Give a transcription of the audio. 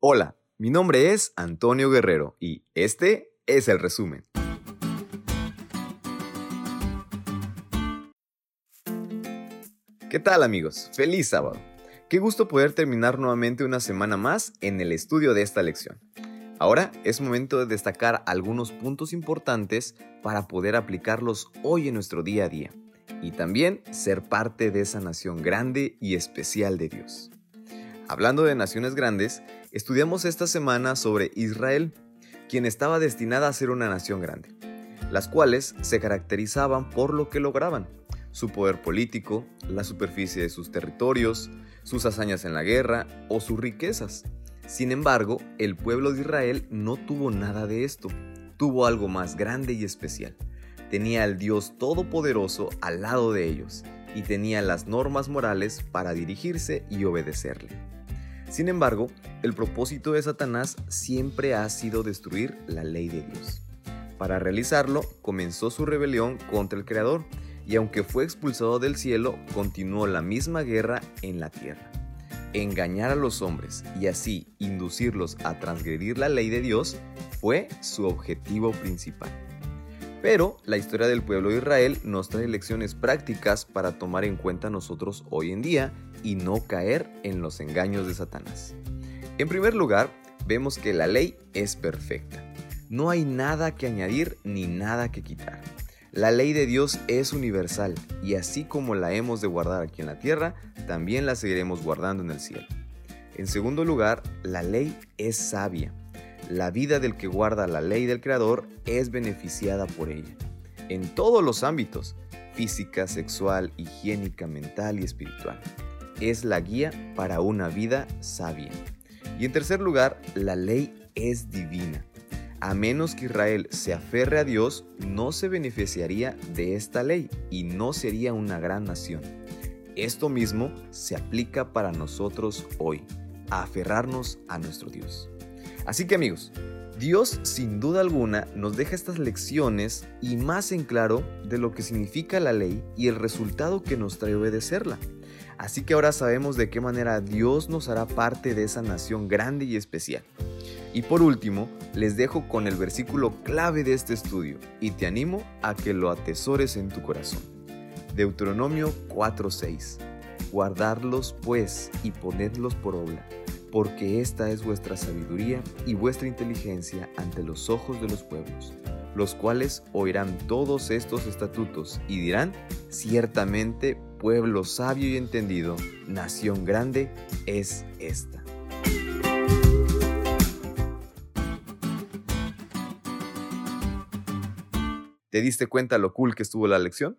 Hola, mi nombre es Antonio Guerrero y este es el resumen. ¿Qué tal amigos? Feliz sábado. Qué gusto poder terminar nuevamente una semana más en el estudio de esta lección. Ahora es momento de destacar algunos puntos importantes para poder aplicarlos hoy en nuestro día a día y también ser parte de esa nación grande y especial de Dios. Hablando de naciones grandes, estudiamos esta semana sobre Israel, quien estaba destinada a ser una nación grande, las cuales se caracterizaban por lo que lograban, su poder político, la superficie de sus territorios, sus hazañas en la guerra o sus riquezas. Sin embargo, el pueblo de Israel no tuvo nada de esto, tuvo algo más grande y especial. Tenía al Dios Todopoderoso al lado de ellos y tenía las normas morales para dirigirse y obedecerle. Sin embargo, el propósito de Satanás siempre ha sido destruir la ley de Dios. Para realizarlo, comenzó su rebelión contra el Creador y aunque fue expulsado del cielo, continuó la misma guerra en la tierra. Engañar a los hombres y así inducirlos a transgredir la ley de Dios fue su objetivo principal. Pero la historia del pueblo de Israel nos trae lecciones prácticas para tomar en cuenta nosotros hoy en día y no caer en los engaños de Satanás. En primer lugar, vemos que la ley es perfecta. No hay nada que añadir ni nada que quitar. La ley de Dios es universal y así como la hemos de guardar aquí en la tierra, también la seguiremos guardando en el cielo. En segundo lugar, la ley es sabia. La vida del que guarda la ley del Creador es beneficiada por ella. En todos los ámbitos, física, sexual, higiénica, mental y espiritual es la guía para una vida sabia. Y en tercer lugar, la ley es divina. A menos que Israel se aferre a Dios, no se beneficiaría de esta ley y no sería una gran nación. Esto mismo se aplica para nosotros hoy, a aferrarnos a nuestro Dios. Así que amigos, Dios sin duda alguna nos deja estas lecciones y más en claro de lo que significa la ley y el resultado que nos trae obedecerla. Así que ahora sabemos de qué manera Dios nos hará parte de esa nación grande y especial. Y por último, les dejo con el versículo clave de este estudio y te animo a que lo atesores en tu corazón. Deuteronomio 4:6. Guardadlos pues y ponedlos por obra, porque esta es vuestra sabiduría y vuestra inteligencia ante los ojos de los pueblos, los cuales oirán todos estos estatutos y dirán, ciertamente pueblo sabio y entendido, nación grande es esta. ¿Te diste cuenta lo cool que estuvo la lección?